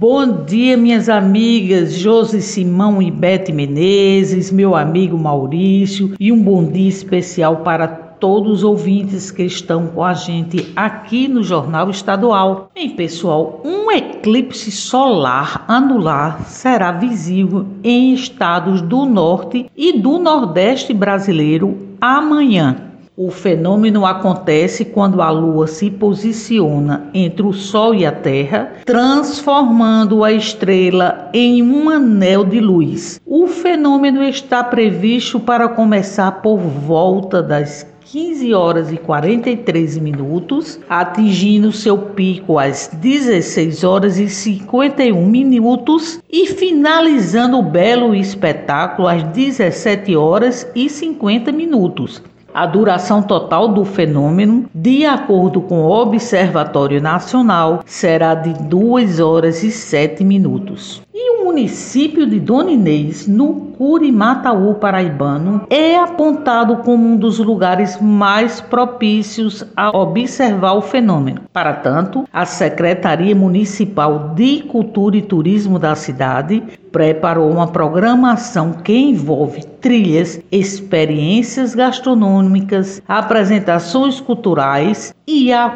Bom dia, minhas amigas Josi Simão e Bete Menezes, meu amigo Maurício, e um bom dia especial para todos os ouvintes que estão com a gente aqui no Jornal Estadual. Bem, pessoal, um eclipse solar anular será visível em estados do norte e do nordeste brasileiro amanhã. O fenômeno acontece quando a Lua se posiciona entre o Sol e a Terra, transformando a estrela em um anel de luz. O fenômeno está previsto para começar por volta das 15 horas e 43 minutos, atingindo seu pico às 16 horas e 51 minutos e finalizando o belo espetáculo às 17 horas e 50 minutos. A duração total do fenômeno, de acordo com o Observatório Nacional, será de 2 horas e 7 minutos. O município de Dona Inês, no Curimataú paraibano, é apontado como um dos lugares mais propícios a observar o fenômeno. Para tanto, a Secretaria Municipal de Cultura e Turismo da cidade preparou uma programação que envolve trilhas, experiências gastronômicas, apresentações culturais e a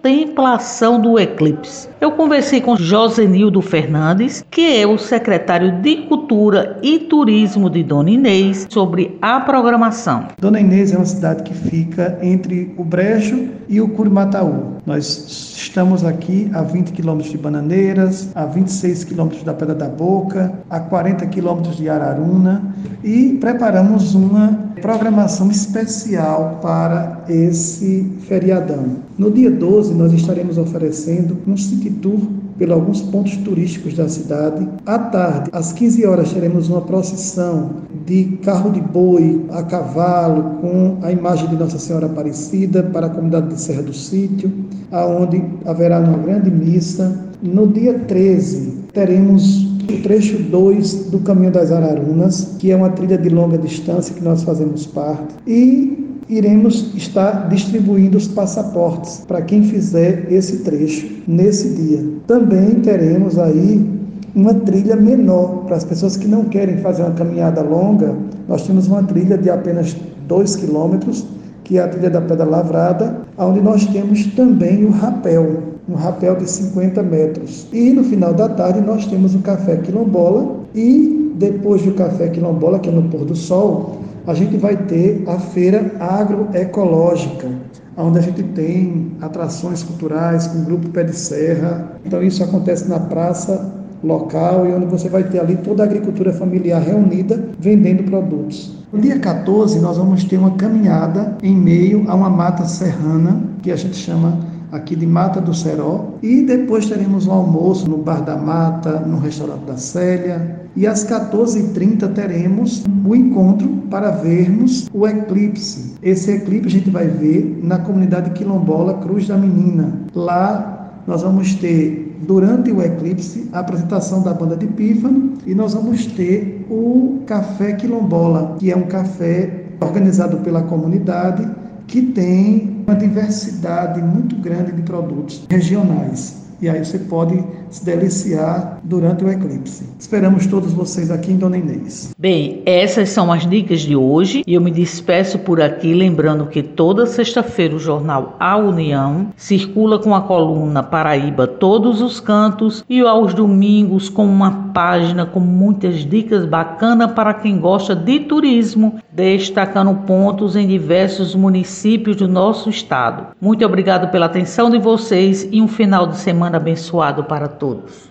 contemplação do eclipse. Eu conversei com Josenildo Fernandes, que é o secretário de Cultura e Turismo de Dona Inês, sobre a programação. Dona Inês é uma cidade que fica entre o Brejo e o Curimataú. Nós estamos aqui a 20 quilômetros de Bananeiras, a 26 quilômetros da Pedra da Boca, a 40 quilômetros de Araruna e preparamos uma programação especial para esse feriadão. No dia 12, nós estaremos oferecendo um city tour por alguns pontos turísticos da cidade. À tarde, às 15 horas, teremos uma procissão de carro de boi a cavalo com a imagem de Nossa Senhora Aparecida para a comunidade de Serra do Sítio, aonde haverá uma grande missa. No dia 13, teremos o trecho 2 do Caminho das Ararunas, que é uma trilha de longa distância que nós fazemos parte. E iremos estar distribuindo os passaportes para quem fizer esse trecho nesse dia. Também teremos aí uma trilha menor para as pessoas que não querem fazer uma caminhada longa. Nós temos uma trilha de apenas 2 quilômetros, que é a trilha da Pedra Lavrada, onde nós temos também o rapel, um rapel de 50 metros. E no final da tarde nós temos o café quilombola e depois do café quilombola, que é no pôr do sol, a gente vai ter a feira agroecológica, onde a gente tem atrações culturais com o grupo Pé de Serra. Então isso acontece na praça local e onde você vai ter ali toda a agricultura familiar reunida vendendo produtos. No dia 14 nós vamos ter uma caminhada em meio a uma mata serrana que a gente chama aqui de Mata do Seró. E depois teremos um almoço no Bar da Mata, no restaurante da Célia. E às 14h30 teremos o encontro para vermos o eclipse. Esse eclipse a gente vai ver na comunidade quilombola Cruz da Menina. Lá nós vamos ter, durante o eclipse, a apresentação da banda de Pífano e nós vamos ter o Café Quilombola, que é um café organizado pela comunidade que tem uma diversidade muito grande de produtos regionais. E aí você pode se deliciar durante o eclipse. Esperamos todos vocês aqui em Dona Inês. Bem, essas são as dicas de hoje e eu me despeço por aqui lembrando que toda sexta-feira o jornal A União circula com a coluna Paraíba Todos os Cantos e aos domingos com uma página com muitas dicas bacanas para quem gosta de turismo, destacando pontos em diversos municípios do nosso estado. Muito obrigado pela atenção de vocês e um final de semana abençoado para todos.